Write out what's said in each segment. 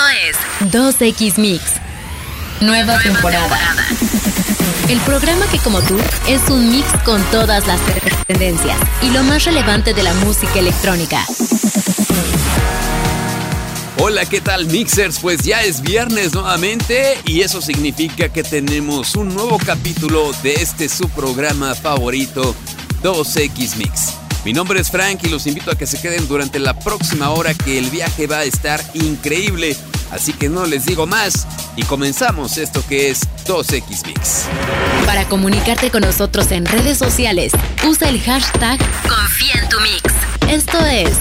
Esto es 2X Mix. Nueva, temporada. El programa que como tú es un mix con todas las tendencias y lo más relevante de la música electrónica. Hola, ¿qué tal Mixers? Pues ya es viernes nuevamente y eso significa que tenemos un nuevo capítulo de este su programa favorito 2X Mix. Mi nombre es Frank y los invito a que se queden durante la próxima hora que el viaje va a estar increíble. Así que no les digo más y comenzamos esto que es 2X Mix. Para comunicarte con nosotros en redes sociales, usa el hashtag Confía en tu Mix. Esto es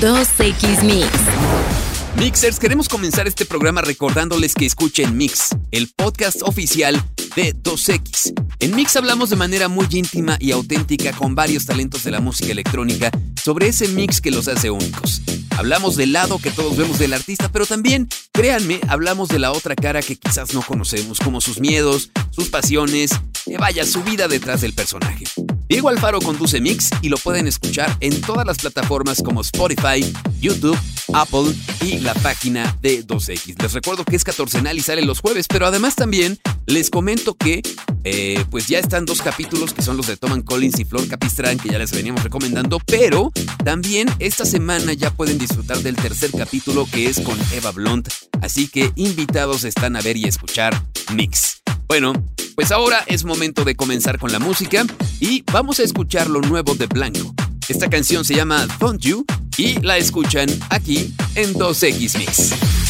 2X Mix. Mixers, queremos comenzar este programa recordándoles que escuchen Mix, el podcast oficial de 2X. En Mix hablamos de manera muy íntima y auténtica con varios talentos de la música electrónica sobre ese mix que los hace únicos. Hablamos del lado que todos vemos del artista, pero también, créanme, hablamos de la otra cara que quizás no conocemos, como sus miedos, sus pasiones, que vaya su vida detrás del personaje. Diego Alfaro conduce Mix y lo pueden escuchar en todas las plataformas como Spotify, YouTube, Apple y la página de 2X. Les recuerdo que es catorcenal y sale los jueves, pero además también les comento que eh, pues ya están dos capítulos que son los de Toman Collins y Flor Capistrán que ya les veníamos recomendando, pero también esta semana ya pueden disfrutar del tercer capítulo que es con Eva Blunt, así que invitados están a ver y escuchar Mix. Bueno, pues ahora es momento de comenzar con la música y vamos a escuchar lo nuevo de Blanco. Esta canción se llama Don't You y la escuchan aquí en 2X Mix.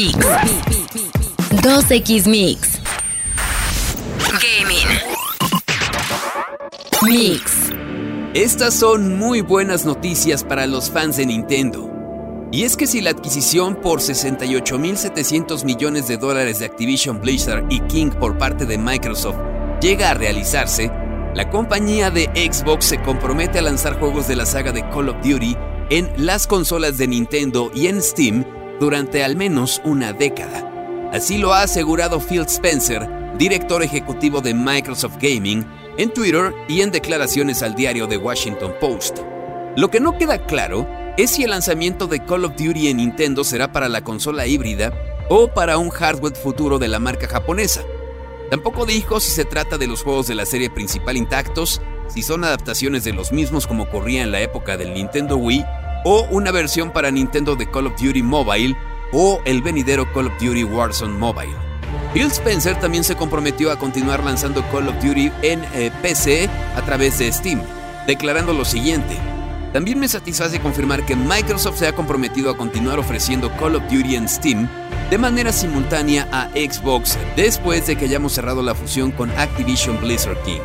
Mix. 2X Mix. Gaming. Mix. Estas son muy buenas noticias para los fans de Nintendo. Y es que si la adquisición por 68.700 millones de dólares de Activision Blizzard y King por parte de Microsoft llega a realizarse, la compañía de Xbox se compromete a lanzar juegos de la saga de Call of Duty en las consolas de Nintendo y en Steam durante al menos una década. Así lo ha asegurado Phil Spencer, director ejecutivo de Microsoft Gaming, en Twitter y en declaraciones al diario The Washington Post. Lo que no queda claro es si el lanzamiento de Call of Duty en Nintendo será para la consola híbrida o para un hardware futuro de la marca japonesa. Tampoco dijo si se trata de los juegos de la serie principal intactos, si son adaptaciones de los mismos como ocurría en la época del Nintendo Wii, o una versión para Nintendo de Call of Duty Mobile o el venidero Call of Duty Warzone Mobile. Phil Spencer también se comprometió a continuar lanzando Call of Duty en eh, PC a través de Steam, declarando lo siguiente. También me satisface confirmar que Microsoft se ha comprometido a continuar ofreciendo Call of Duty en Steam de manera simultánea a Xbox después de que hayamos cerrado la fusión con Activision Blizzard King.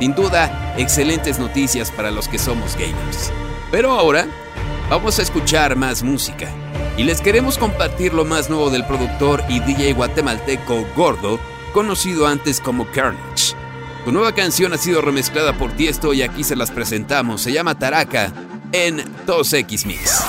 Sin duda, excelentes noticias para los que somos gamers. Pero ahora, vamos a escuchar más música. Y les queremos compartir lo más nuevo del productor y DJ guatemalteco Gordo, conocido antes como Carnage. Su nueva canción ha sido remezclada por Tiesto y aquí se las presentamos. Se llama Taraca en 2X Mix.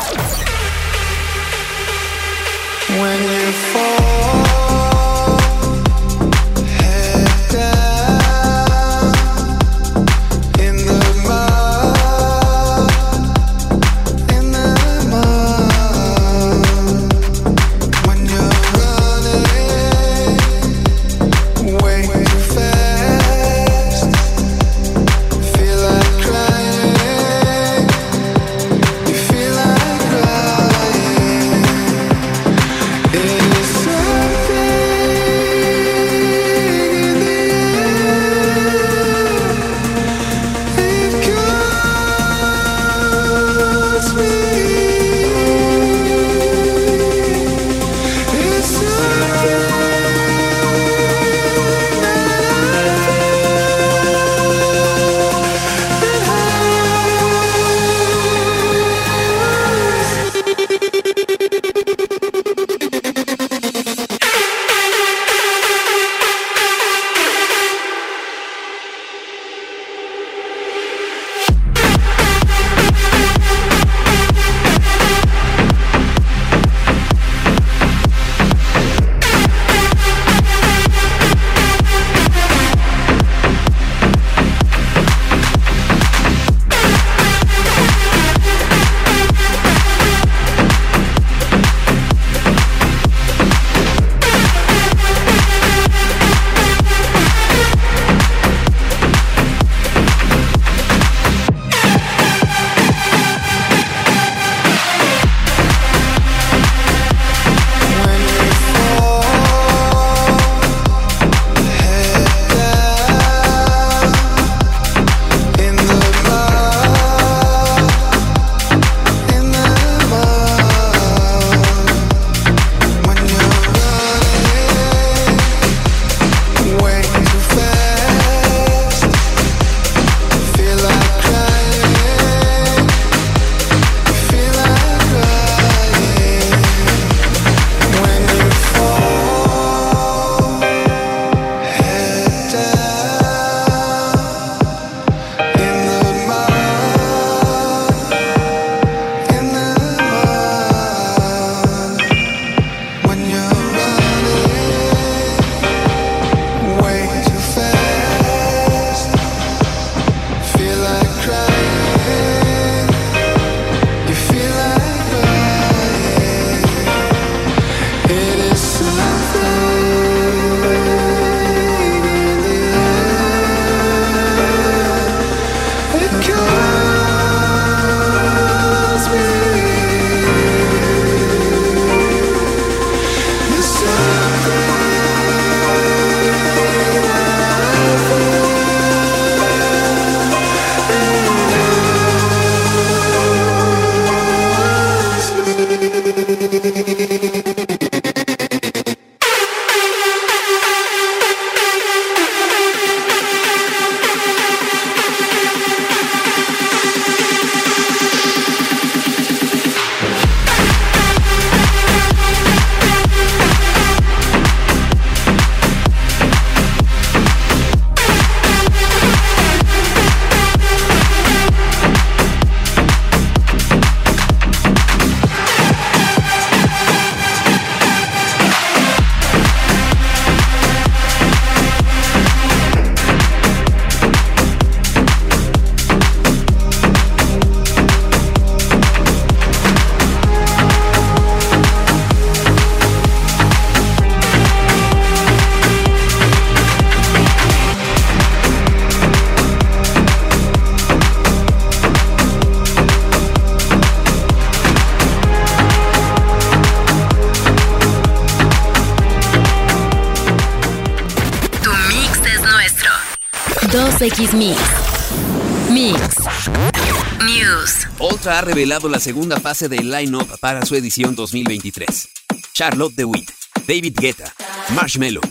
2X Mix. Mix. News. Ultra ha revelado la segunda fase del line-up para su edición 2023. Charlotte DeWitt, David Guetta, Marshmello,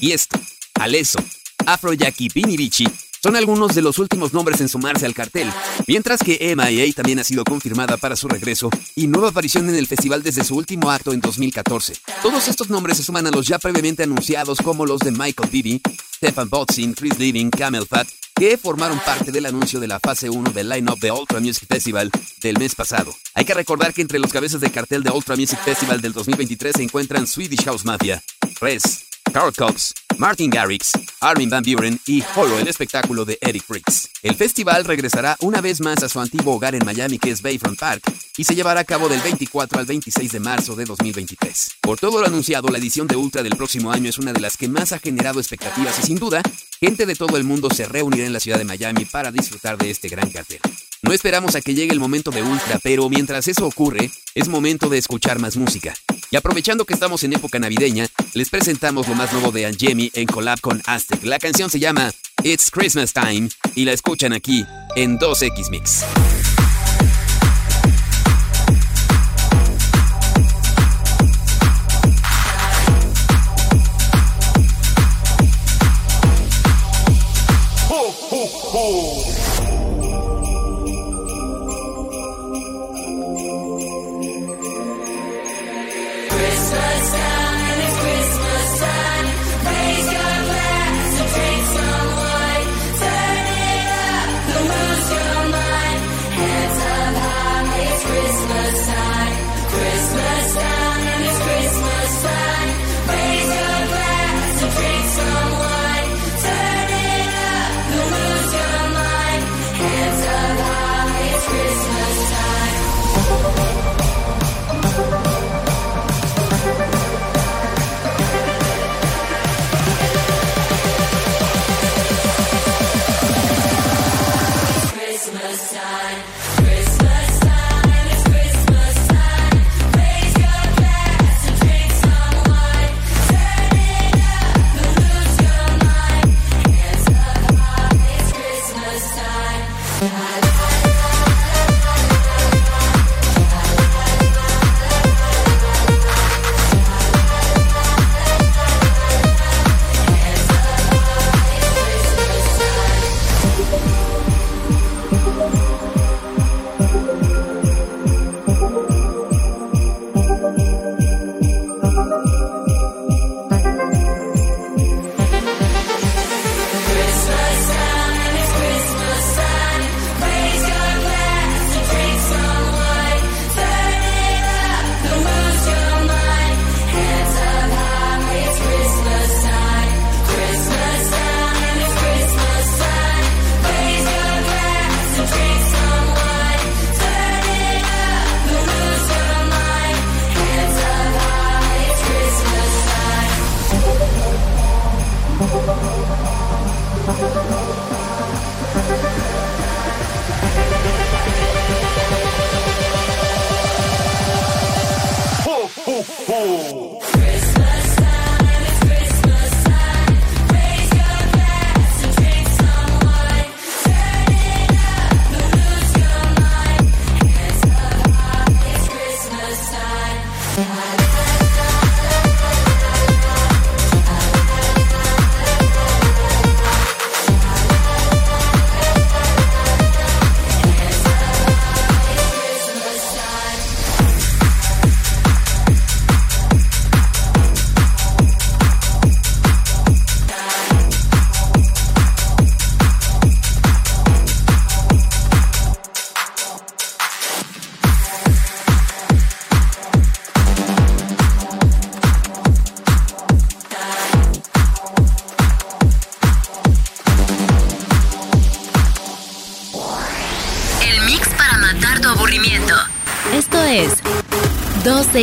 Tiesto, Alesso, Afro Jackie Pinirichi son algunos de los últimos nombres en sumarse al cartel, mientras que MIA también ha sido confirmada para su regreso y nueva aparición en el festival desde su último acto en 2014. Todos estos nombres se suman a los ya previamente anunciados como los de Michael Bibi, Stefan Botzin, Chris Living, Camel Fat, que formaron parte del anuncio de la fase 1 del line-up de Ultra Music Festival del mes pasado. Hay que recordar que entre los cabezas de cartel de Ultra Music Festival del 2023 se encuentran Swedish House Mafia, Res, Carl Cox, Martin Garrix, Armin Van Buren y Holo, el espectáculo de Eric Briggs. El festival regresará una vez más a su antiguo hogar en Miami, que es Bayfront Park, y se llevará a cabo del 24 al 26 de marzo de 2023. Por todo lo anunciado, la edición de Ultra del próximo año es una de las que más ha generado expectativas y sin duda, gente de todo el mundo se reunirá en la ciudad de Miami para disfrutar de este gran cartel. No esperamos a que llegue el momento de Ultra, pero mientras eso ocurre, es momento de escuchar más música. Y aprovechando que estamos en época navideña, les presentamos lo más nuevo de Angemi en collab con Aztec. La canción se llama It's Christmas Time y la escuchan aquí en 2X Mix.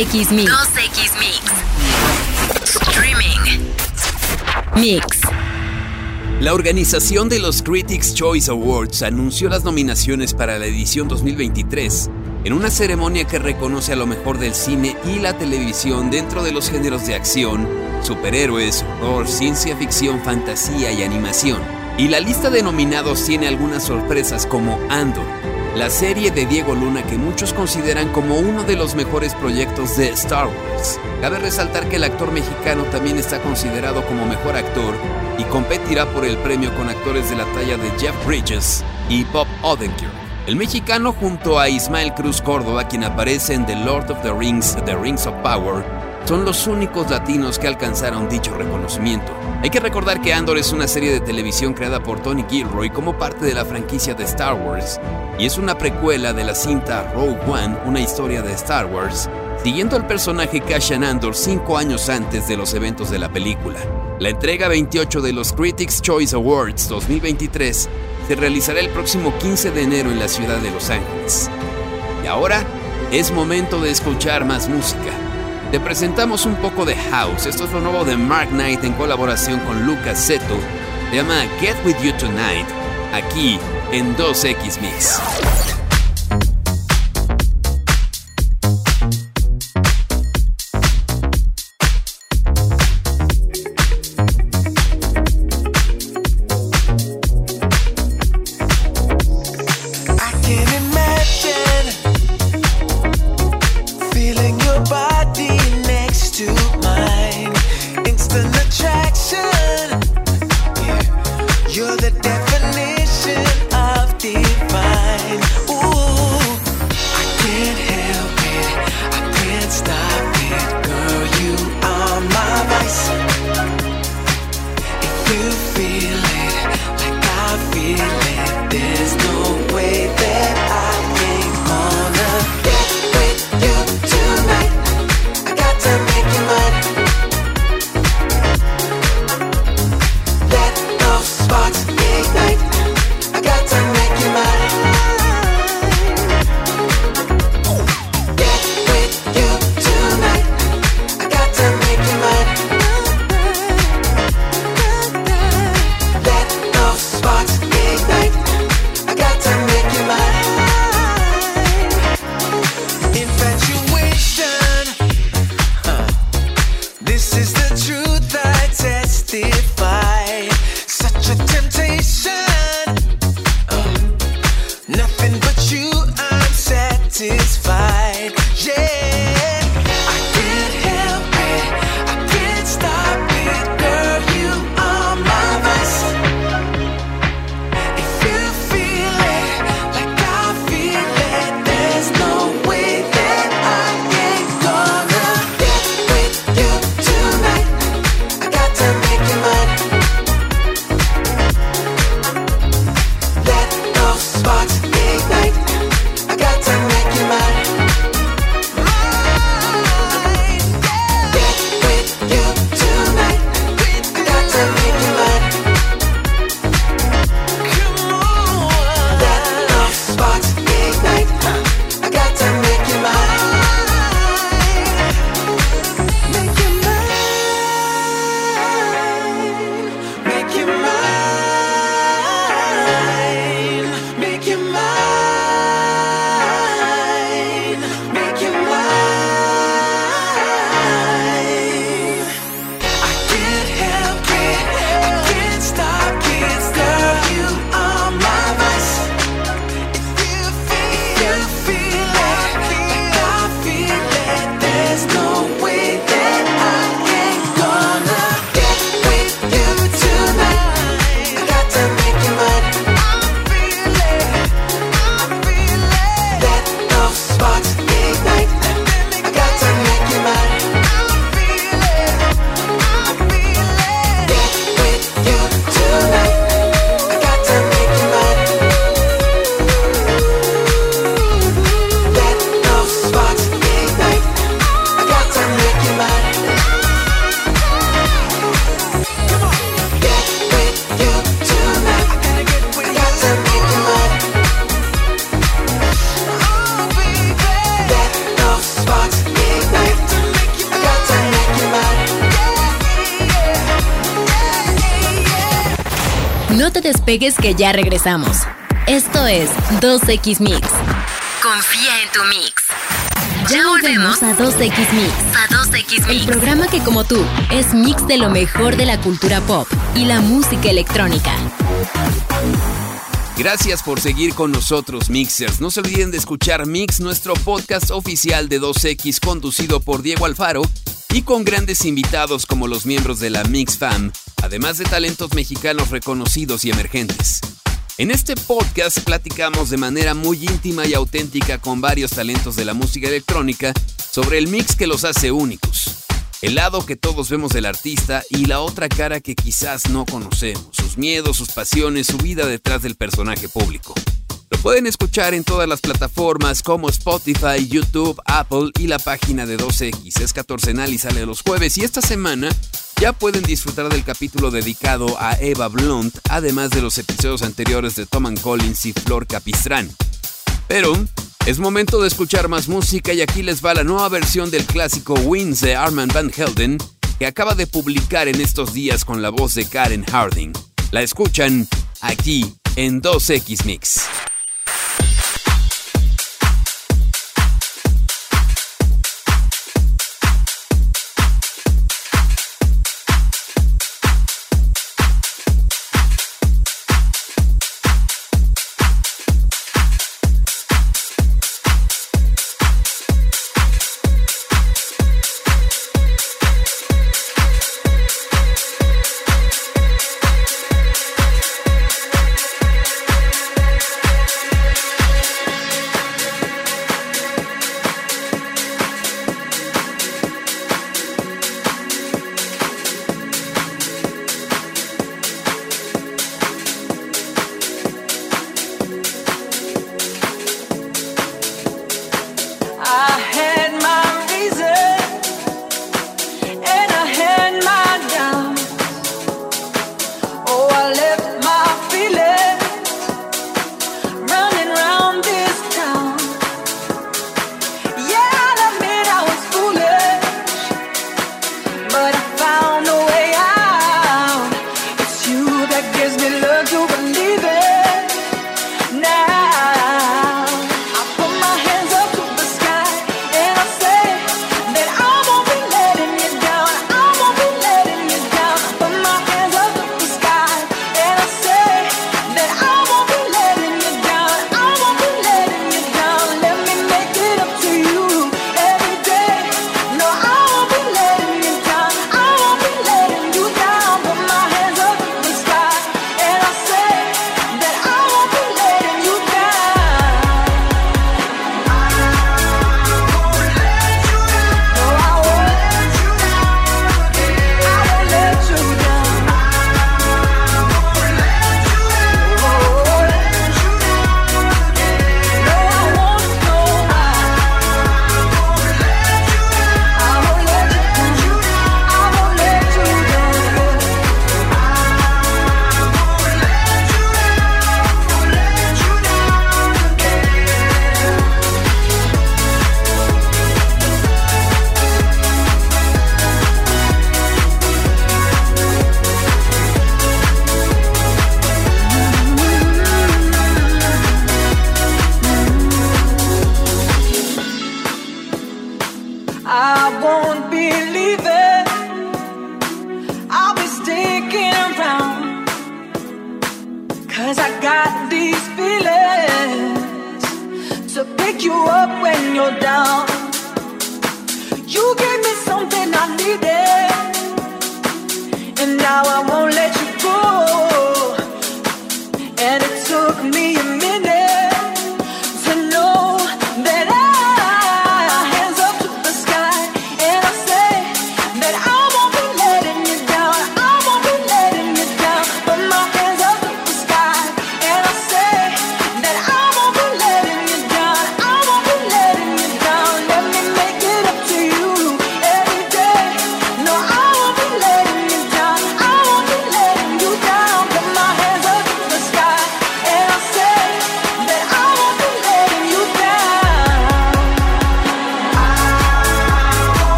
X Mix. 2X Mix. Streaming. Mix. La organización de los Critics Choice Awards anunció las nominaciones para la edición 2023 en una ceremonia que reconoce a lo mejor del cine y la televisión dentro de los géneros de acción, superhéroes, horror, ciencia ficción, fantasía y animación. Y la lista de nominados tiene algunas sorpresas como Andor, la serie de Diego Luna que muchos consideran como uno de los mejores proyectos de Star Wars. Cabe resaltar que el actor mexicano también está considerado como mejor actor y competirá por el premio con actores de la talla de Jeff Bridges y Bob Odenkirk. El mexicano junto a Ismael Cruz Córdoba, quien aparece en The Lord of the Rings, The Rings of Power, son los únicos latinos que alcanzaron dicho reconocimiento. Hay que recordar que Andor es una serie de televisión creada por Tony Gilroy como parte de la franquicia de Star Wars y es una precuela de la cinta Rogue One, una historia de Star Wars, siguiendo al personaje Cassian Andor cinco años antes de los eventos de la película. La entrega 28 de los Critics' Choice Awards 2023 se realizará el próximo 15 de enero en la ciudad de Los Ángeles. Y ahora es momento de escuchar más música. Te presentamos un poco de House. Esto es lo nuevo de Mark Knight en colaboración con Lucas Seto. Se llama Get With You Tonight, aquí en 2X Mix. Despegues que ya regresamos. Esto es 2X Mix. Confía en tu mix. Ya volvemos a 2X Mix. A 2X Mix. El programa que como tú es mix de lo mejor de la cultura pop y la música electrónica. Gracias por seguir con nosotros, Mixers. No se olviden de escuchar Mix, nuestro podcast oficial de 2X, conducido por Diego Alfaro y con grandes invitados como los miembros de la Mix Fam, además de talentos mexicanos reconocidos y emergentes. En este podcast platicamos de manera muy íntima y auténtica con varios talentos de la música electrónica sobre el mix que los hace únicos el lado que todos vemos del artista y la otra cara que quizás no conocemos, sus miedos, sus pasiones, su vida detrás del personaje público. Lo pueden escuchar en todas las plataformas como Spotify, YouTube, Apple y la página de 12X. Es 14 y sale los jueves y esta semana ya pueden disfrutar del capítulo dedicado a Eva Blunt, además de los episodios anteriores de Tom Collins y Flor Capistrán. Pero es momento de escuchar más música y aquí les va la nueva versión del clásico Wins de Armand Van Helden que acaba de publicar en estos días con la voz de Karen Harding. La escuchan aquí en 2X Mix.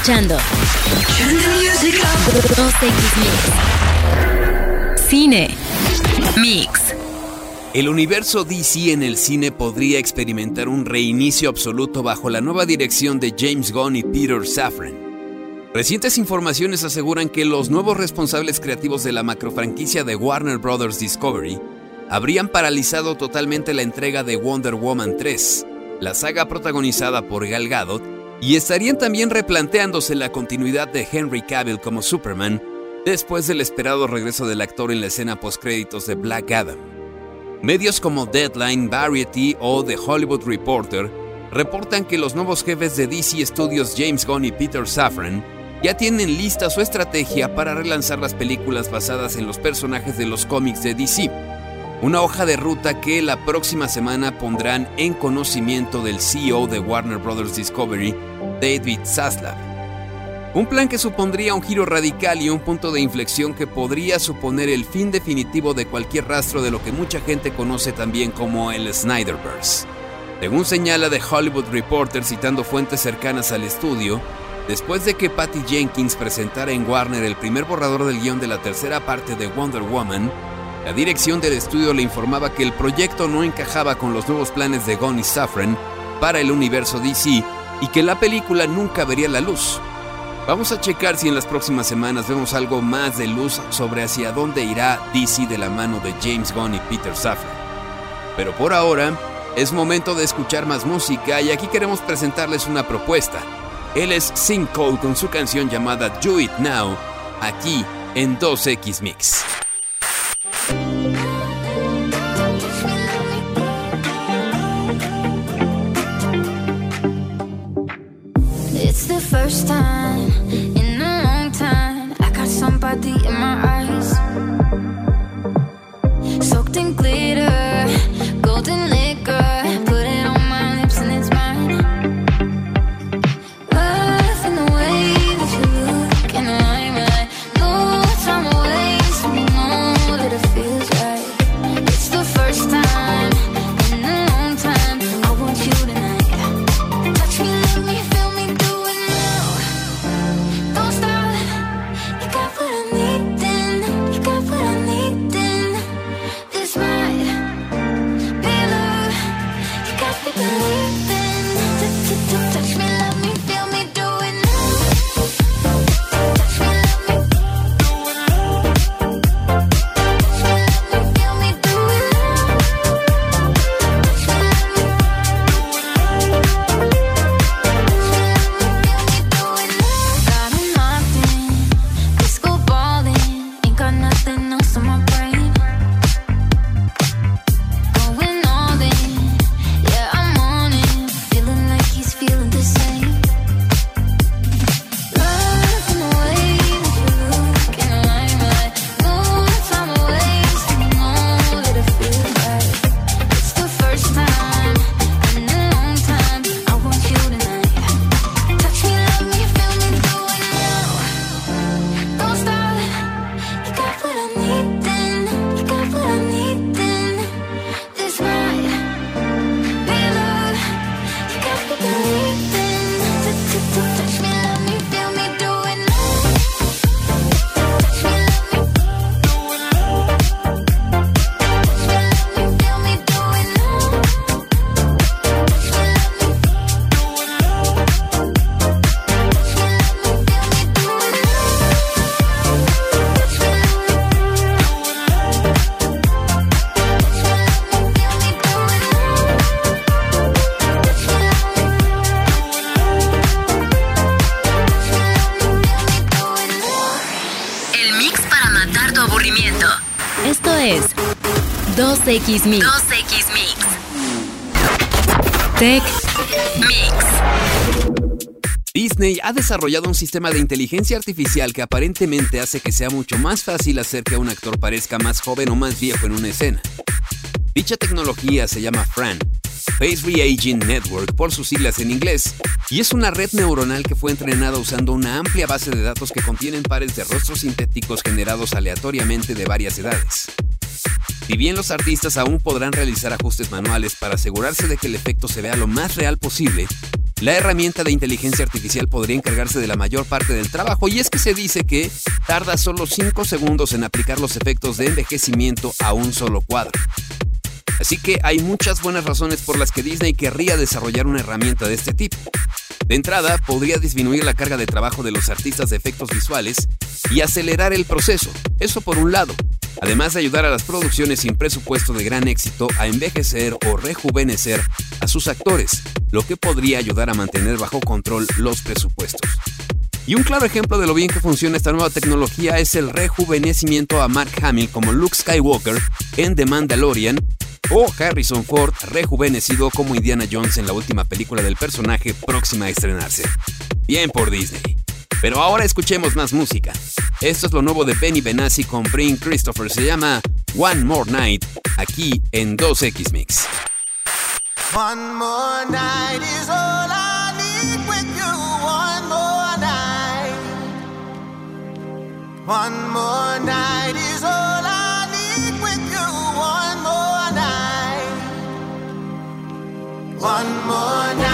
Escuchando 2X Mix. Cine Mix. El universo DC en el cine podría experimentar un reinicio absoluto bajo la nueva dirección de James Gunn y Peter Safran. Recientes informaciones aseguran que los nuevos responsables creativos de la macrofranquicia de Warner Bros. Discovery habrían paralizado totalmente la entrega de Wonder Woman 3, la saga protagonizada por Gal Gadot, y estarían también replanteándose la continuidad de Henry Cavill como Superman después del esperado regreso del actor en la escena postcréditos de Black Adam. Medios como Deadline, Variety o The Hollywood Reporter reportan que los nuevos jefes de DC Studios James Gunn y Peter Safran ya tienen lista su estrategia para relanzar las películas basadas en los personajes de los cómics de DC. Una hoja de ruta que la próxima semana pondrán en conocimiento del CEO de Warner Bros. Discovery, David Zaslav. Un plan que supondría un giro radical y un punto de inflexión que podría suponer el fin definitivo de cualquier rastro de lo que mucha gente conoce también como el Snyderverse. Según señala The Hollywood Reporter citando fuentes cercanas al estudio, después de que Patty Jenkins presentara en Warner el primer borrador del guion de la tercera parte de Wonder Woman, la dirección del estudio le informaba que el proyecto no encajaba con los nuevos planes de Gunn y Safran para el universo DC y que la película nunca vería la luz. Vamos a checar si en las próximas semanas vemos algo más de luz sobre hacia dónde irá DC de la mano de James Gunn y Peter Safran. Pero por ahora, es momento de escuchar más música y aquí queremos presentarles una propuesta. Él es Sing Cole con su canción llamada Do It Now, aquí en 2X Mix. 2X Mix. 2X Mix. Tech Mix. Disney ha desarrollado un sistema de inteligencia artificial que aparentemente hace que sea mucho más fácil hacer que un actor parezca más joven o más viejo en una escena. Dicha tecnología se llama FRAN, Face Reaging Network por sus siglas en inglés, y es una red neuronal que fue entrenada usando una amplia base de datos que contienen pares de rostros sintéticos generados aleatoriamente de varias edades. Si bien los artistas aún podrán realizar ajustes manuales para asegurarse de que el efecto se vea lo más real posible, la herramienta de inteligencia artificial podría encargarse de la mayor parte del trabajo y es que se dice que tarda solo 5 segundos en aplicar los efectos de envejecimiento a un solo cuadro. Así que hay muchas buenas razones por las que Disney querría desarrollar una herramienta de este tipo. De entrada, podría disminuir la carga de trabajo de los artistas de efectos visuales y acelerar el proceso, eso por un lado, además de ayudar a las producciones sin presupuesto de gran éxito a envejecer o rejuvenecer a sus actores, lo que podría ayudar a mantener bajo control los presupuestos. Y un claro ejemplo de lo bien que funciona esta nueva tecnología es el rejuvenecimiento a Mark Hamill como Luke Skywalker en The Mandalorian o Harrison Ford rejuvenecido como Indiana Jones en la última película del personaje próxima a estrenarse. Bien por Disney. Pero ahora escuchemos más música. Esto es lo nuevo de Benny Benassi con Brin Christopher. Se llama One More Night, aquí en 2X Mix. One more night is all I need with you. One more night. One more night is all I need with you. One more night. One more night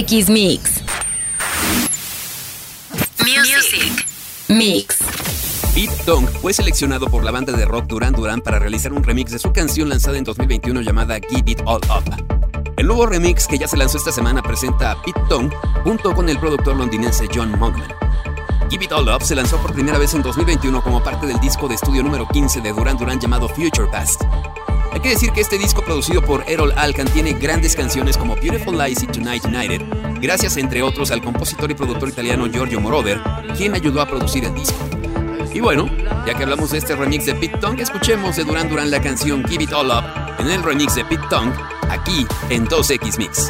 2X Mix. Music. Mix. Pete Tong fue seleccionado por la banda de rock Duran Duran para realizar un remix de su canción lanzada en 2021 llamada Give It All Up. El nuevo remix que ya se lanzó esta semana presenta a Pete Tong junto con el productor londinense John Monkman. Give It All Up se lanzó por primera vez en 2021 como parte del disco de estudio número 15 de Duran Duran llamado Future Past. Hay que decir que este disco producido por Errol Alkan tiene grandes canciones como Beautiful Lies y Tonight United, gracias entre otros al compositor y productor italiano Giorgio Moroder, quien ayudó a producir el disco. Y bueno, ya que hablamos de este remix de Pete Tong, escuchemos de Duran Duran la canción Give It All Up en el remix de Pete Tong, aquí en 2X Mix.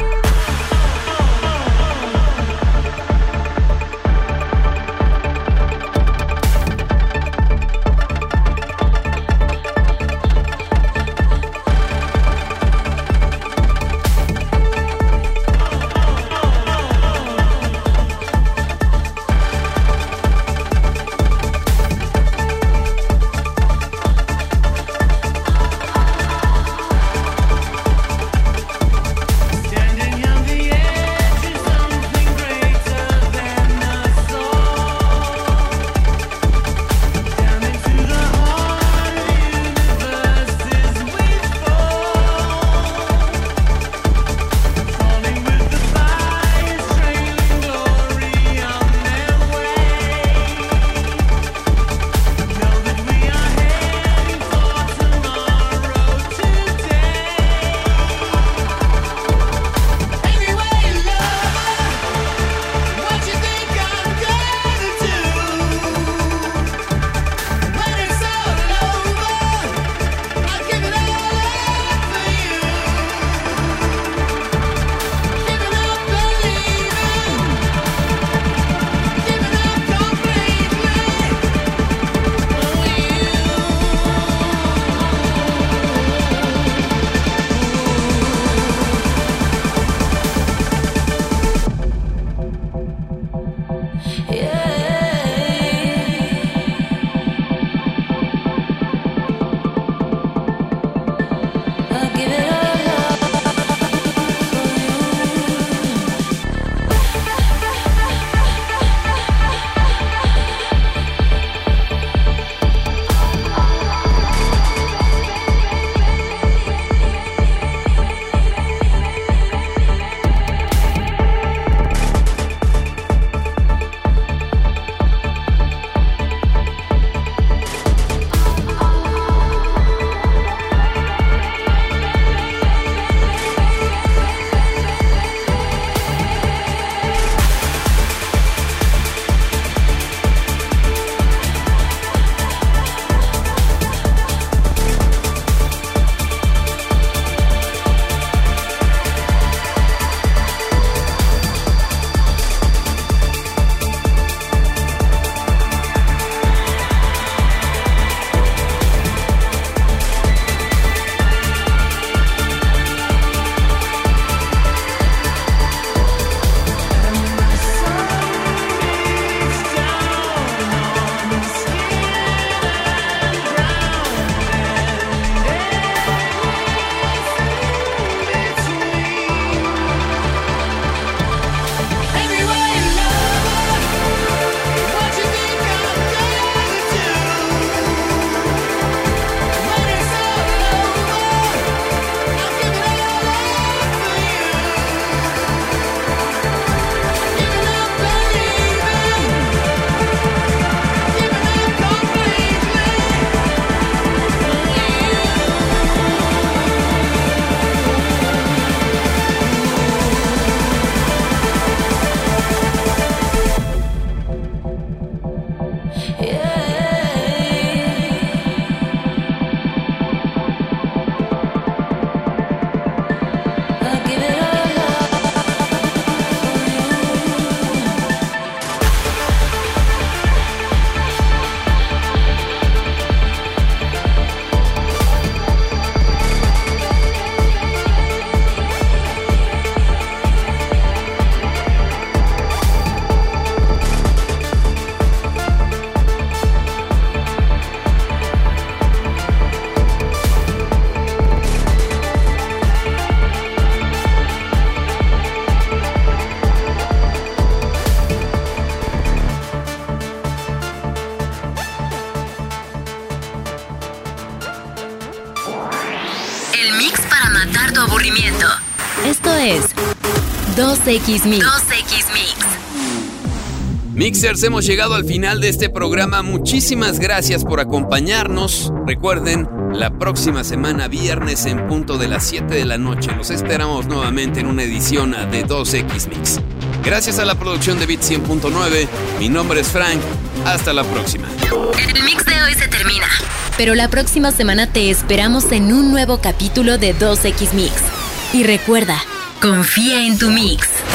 2X Mix. 2X Mix. Mixers, hemos llegado al final de este programa. Muchísimas gracias por acompañarnos. Recuerden, la próxima semana, viernes en punto de las 7 de la noche, los esperamos nuevamente en una edición de 2X Mix. Gracias a la producción de Bit 100.9, mi nombre es Frank. Hasta la próxima. El mix de hoy se termina. Pero la próxima semana te esperamos en un nuevo capítulo de 2X Mix. Y recuerda, confía en tu mix.